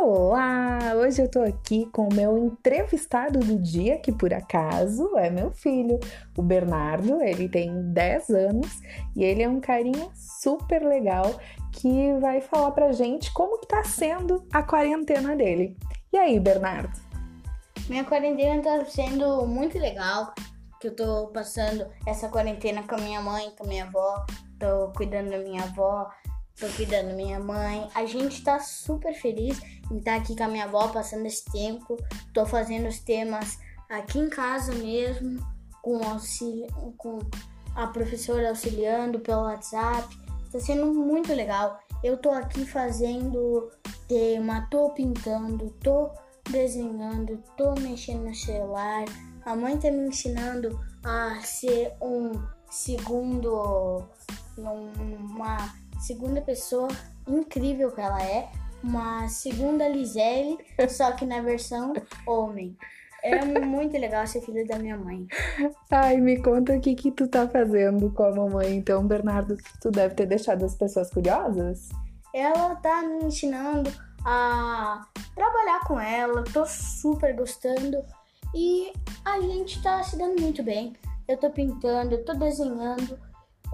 Olá! Hoje eu tô aqui com o meu entrevistado do dia, que por acaso é meu filho, o Bernardo. Ele tem 10 anos e ele é um carinha super legal que vai falar pra gente como que tá sendo a quarentena dele. E aí, Bernardo? Minha quarentena tá sendo muito legal, que eu tô passando essa quarentena com a minha mãe, com a minha avó, tô cuidando da minha avó, tô cuidando da minha mãe. A gente tá super feliz em estar aqui com a minha avó passando esse tempo. Tô fazendo os temas aqui em casa mesmo, com, auxílio, com a professora auxiliando pelo WhatsApp. Tá sendo muito legal. Eu tô aqui fazendo tema, tô pintando, tô desenhando, tô mexendo no celular. A mãe tá me ensinando a ser um segundo, uma segunda pessoa incrível que ela é, uma segunda Lisele, só que na versão homem. É muito legal ser filho da minha mãe. Ai, me conta o que, que tu tá fazendo com a mamãe, então, Bernardo. Tu deve ter deixado as pessoas curiosas? Ela tá me ensinando a trabalhar com ela, tô super gostando e a gente tá se dando muito bem. Eu tô pintando, eu tô desenhando.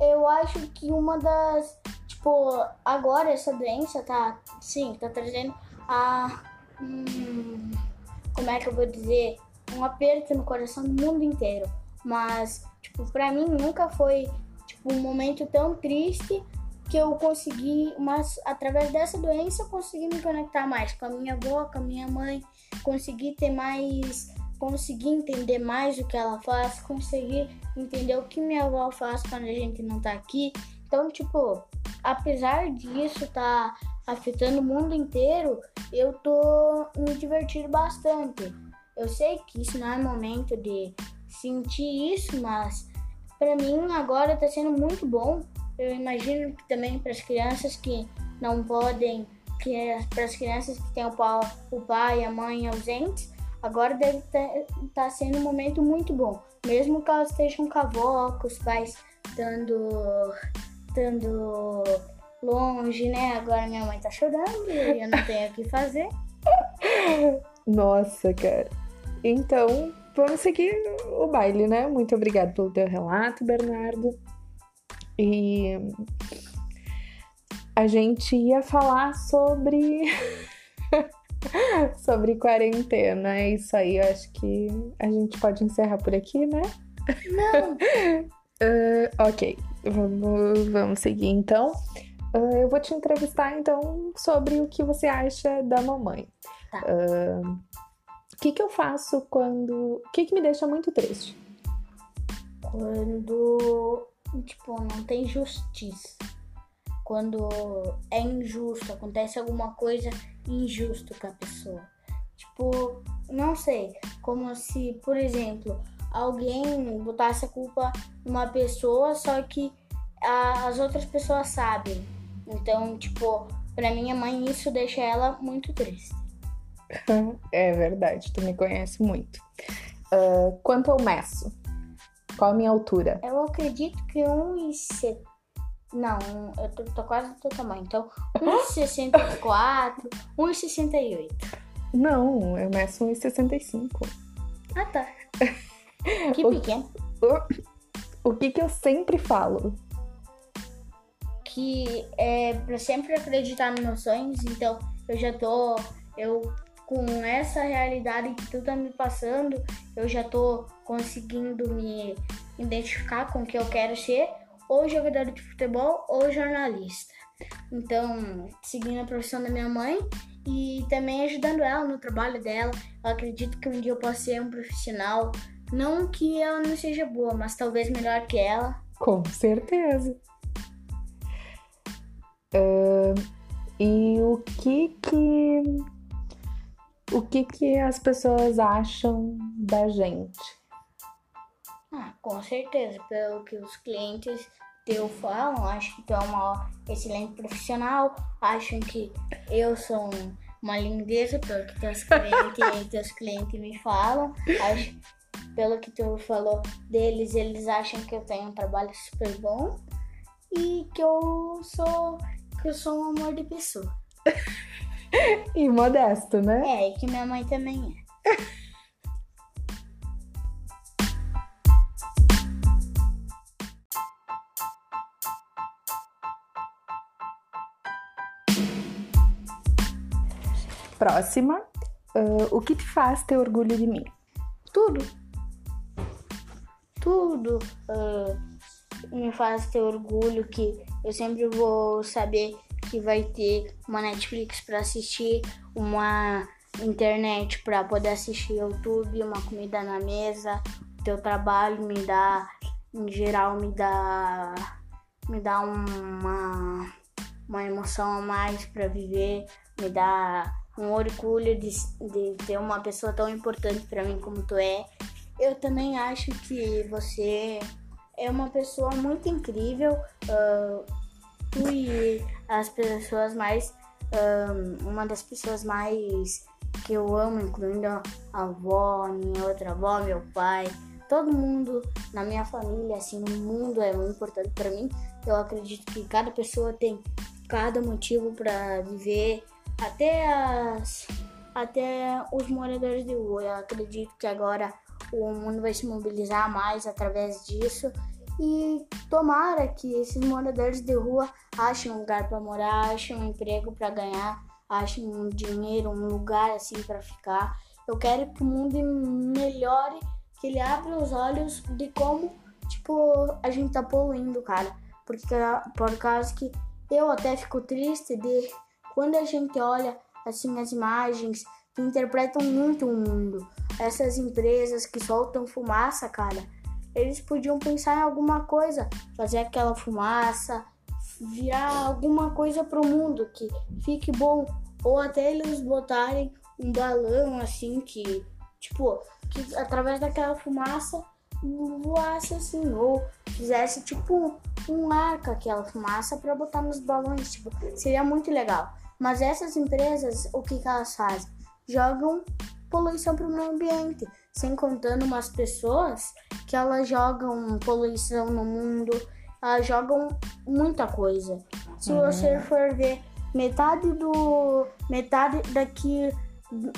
Eu acho que uma das Tipo, agora essa doença tá, sim, tá trazendo a. Hum, como é que eu vou dizer? Um aperto no coração do mundo inteiro. Mas, tipo, pra mim nunca foi tipo, um momento tão triste que eu consegui, mas através dessa doença eu consegui me conectar mais com a minha avó, com a minha mãe, consegui ter mais, consegui entender mais o que ela faz, consegui entender o que minha avó faz quando a gente não tá aqui. Então, tipo, apesar disso tá afetando o mundo inteiro, eu tô me divertindo bastante. Eu sei que isso não é momento de sentir isso, mas para mim agora tá sendo muito bom. Eu imagino que também para as crianças que não podem, que é para as crianças que têm o pai, o pai e a mãe ausentes, agora deve estar tá sendo um momento muito bom. Mesmo que elas estejam com a avó, com os pais dando estando longe, né? Agora minha mãe tá chorando e eu não tenho o que fazer. Nossa, cara. Então, vamos seguir o baile, né? Muito obrigada pelo teu relato, Bernardo. E a gente ia falar sobre sobre quarentena. É isso aí, eu acho que a gente pode encerrar por aqui, né? Não. uh, ok. Vamos, vamos seguir então. Uh, eu vou te entrevistar então sobre o que você acha da mamãe. Tá. Uh, o que, que eu faço quando. O que, que me deixa muito triste? Quando, tipo, não tem justiça. Quando é injusto, acontece alguma coisa injusto com a pessoa. Tipo, não sei, como se, por exemplo, alguém botasse a culpa numa pessoa, só que a, as outras pessoas sabem. Então, tipo, pra minha mãe isso deixa ela muito triste. É verdade, tu me conhece muito. Uh, quanto eu meço? Qual a minha altura? Eu acredito que 1,70. Não, eu tô, tô quase do teu tamanho. Então, 1,64, 1,68. Não, eu meço 1,65. Ah, tá. Que pequeno. O, o que que eu sempre falo? Que é pra sempre acreditar nos meus sonhos, então eu já tô. Eu com essa realidade que tu tá me passando, eu já tô conseguindo me identificar com o que eu quero ser, ou jogador de futebol ou jornalista. Então, seguindo a profissão da minha mãe e também ajudando ela no trabalho dela. Eu acredito que um dia eu possa ser um profissional não que ela não seja boa, mas talvez melhor que ela. Com certeza. Uh, e o que que o que que as pessoas acham da gente? Ah, com certeza, pelo que os clientes teu falam, acho que tu é uma excelente profissional, acham que eu sou uma lindeza, pelo que teus clientes, teus clientes me falam, pelo que tu falou deles, eles acham que eu tenho um trabalho super bom e que eu sou que eu sou um amor de pessoa. e modesto, né? É, e que minha mãe também é. Próxima. Uh, o que te faz ter orgulho de mim? Tudo. Tudo uh, me faz ter orgulho que eu sempre vou saber que vai ter uma Netflix para assistir, uma internet para poder assistir YouTube, uma comida na mesa, teu trabalho me dá, em geral me dá, me dá uma, uma emoção a mais para viver, me dá um orgulho de, de ter uma pessoa tão importante para mim como tu é. Eu também acho que você é uma pessoa muito incrível. Uh, tu e as pessoas mais. Um, uma das pessoas mais que eu amo, incluindo a avó, minha outra avó, meu pai, todo mundo na minha família, assim, no mundo é muito importante para mim. Eu acredito que cada pessoa tem cada motivo para viver até as até os moradores de rua. Eu acredito que agora o mundo vai se mobilizar mais através disso e tomara que esses moradores de rua achem um lugar para morar, achem um emprego para ganhar, achem um dinheiro, um lugar assim para ficar. Eu quero que o mundo melhore, que ele abra os olhos de como tipo a gente tá poluindo, cara. Porque por causa que eu até fico triste de quando a gente olha assim as imagens que interpretam muito o mundo, essas empresas que soltam fumaça, cara, eles podiam pensar em alguma coisa, fazer aquela fumaça, virar alguma coisa pro mundo que fique bom, ou até eles botarem um balão assim que, tipo, que através daquela fumaça voasse assim, ou fizesse tipo um arco aquela fumaça para botar nos balões, tipo, seria muito legal. Mas essas empresas, o que, que elas fazem? Jogam poluição para o meio ambiente, sem contando umas pessoas que elas jogam poluição no mundo, elas jogam muita coisa. Se uhum. você for ver metade do metade daqui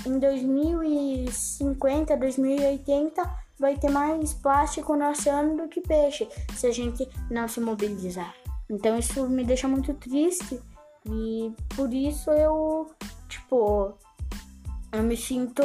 em 2050, 2080 vai ter mais plástico no oceano do que peixe se a gente não se mobilizar. Então isso me deixa muito triste e por isso eu, tipo, eu me sinto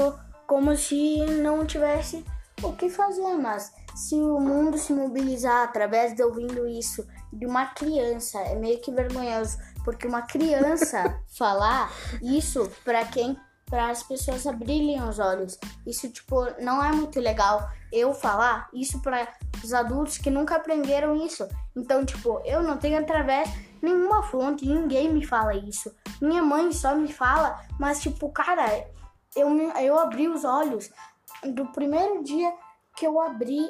como se não tivesse o que fazer, mas se o mundo se mobilizar através de ouvindo isso de uma criança, é meio que vergonhoso, porque uma criança falar isso para quem para as pessoas abrirem os olhos. Isso tipo não é muito legal eu falar isso para os adultos que nunca aprenderam isso. Então, tipo, eu não tenho através nenhuma fonte, ninguém me fala isso. Minha mãe só me fala, mas tipo, cara, eu, eu abri os olhos do primeiro dia que eu abri,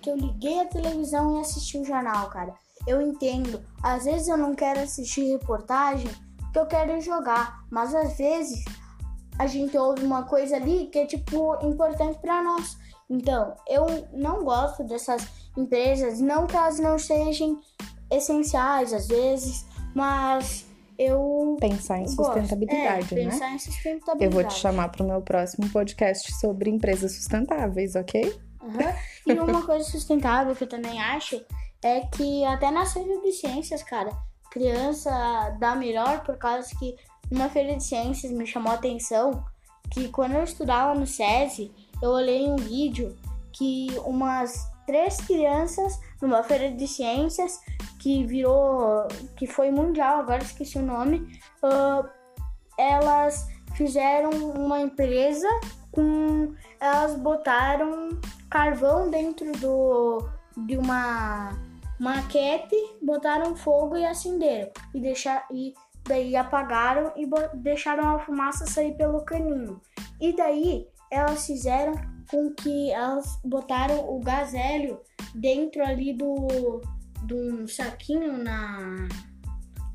que eu liguei a televisão e assisti o jornal, cara. Eu entendo. Às vezes eu não quero assistir reportagem porque eu quero jogar, mas às vezes a gente ouve uma coisa ali que é tipo importante para nós. Então, eu não gosto dessas empresas, não que elas não sejam essenciais às vezes, mas eu pensar em sustentabilidade, é, pensar né? em sustentabilidade. Eu vou te chamar para o meu próximo podcast sobre empresas sustentáveis, ok? Uhum. E uma coisa sustentável que eu também acho é que até na feira de ciências, cara, criança dá melhor por causa que numa feira de ciências me chamou a atenção que quando eu estudava no SESI, eu olhei um vídeo que umas três crianças numa feira de ciências que virou, que foi mundial, agora esqueci o nome, uh, elas fizeram uma empresa com, elas botaram carvão dentro do, de uma maquete, botaram fogo e acenderam e deixar e daí apagaram e deixaram a fumaça sair pelo caninho. E daí elas fizeram com que elas botaram o gás hélio dentro ali do de um saquinho na,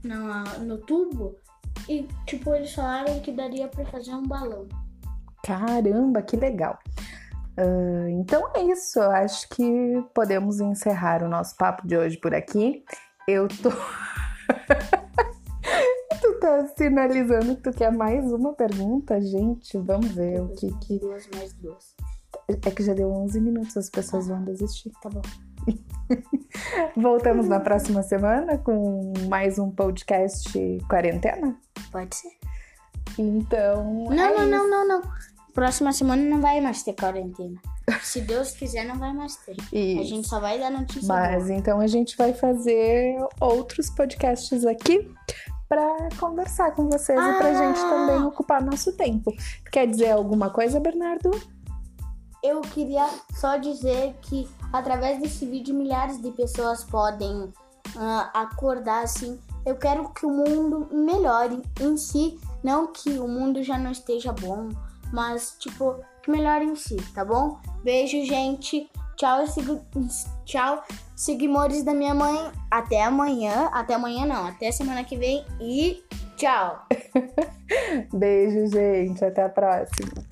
na no tubo e tipo eles falaram que daria para fazer um balão. Caramba, que legal! Uh, então é isso, eu acho que podemos encerrar o nosso papo de hoje por aqui. Eu tô. tu tá sinalizando que tu quer mais uma pergunta, gente. Vamos ver o que que. Duas mais duas. É que já deu 11 minutos, as pessoas vão desistir. Tá bom. Voltamos na próxima semana com mais um podcast quarentena. Pode ser. Então. Não, é não, não, não, não. Próxima semana não vai mais ter quarentena. Se Deus quiser, não vai mais ter. A Isso. gente só vai dar notícia Mas boa. então a gente vai fazer outros podcasts aqui para conversar com vocês e pra Ah! gente também ocupar nosso tempo. Quer dizer alguma coisa, Bernardo? Eu queria só dizer que através desse vídeo milhares de pessoas podem ah, acordar assim. Eu quero que o mundo melhore em si, não que o mundo já não esteja bom, mas tipo que melhore em si, tá bom? Beijo, gente. Tchau, sigo, tchau, seguimores da minha mãe. Até amanhã. Até amanhã não, até semana que vem e tchau. Beijo, gente. Até a próxima.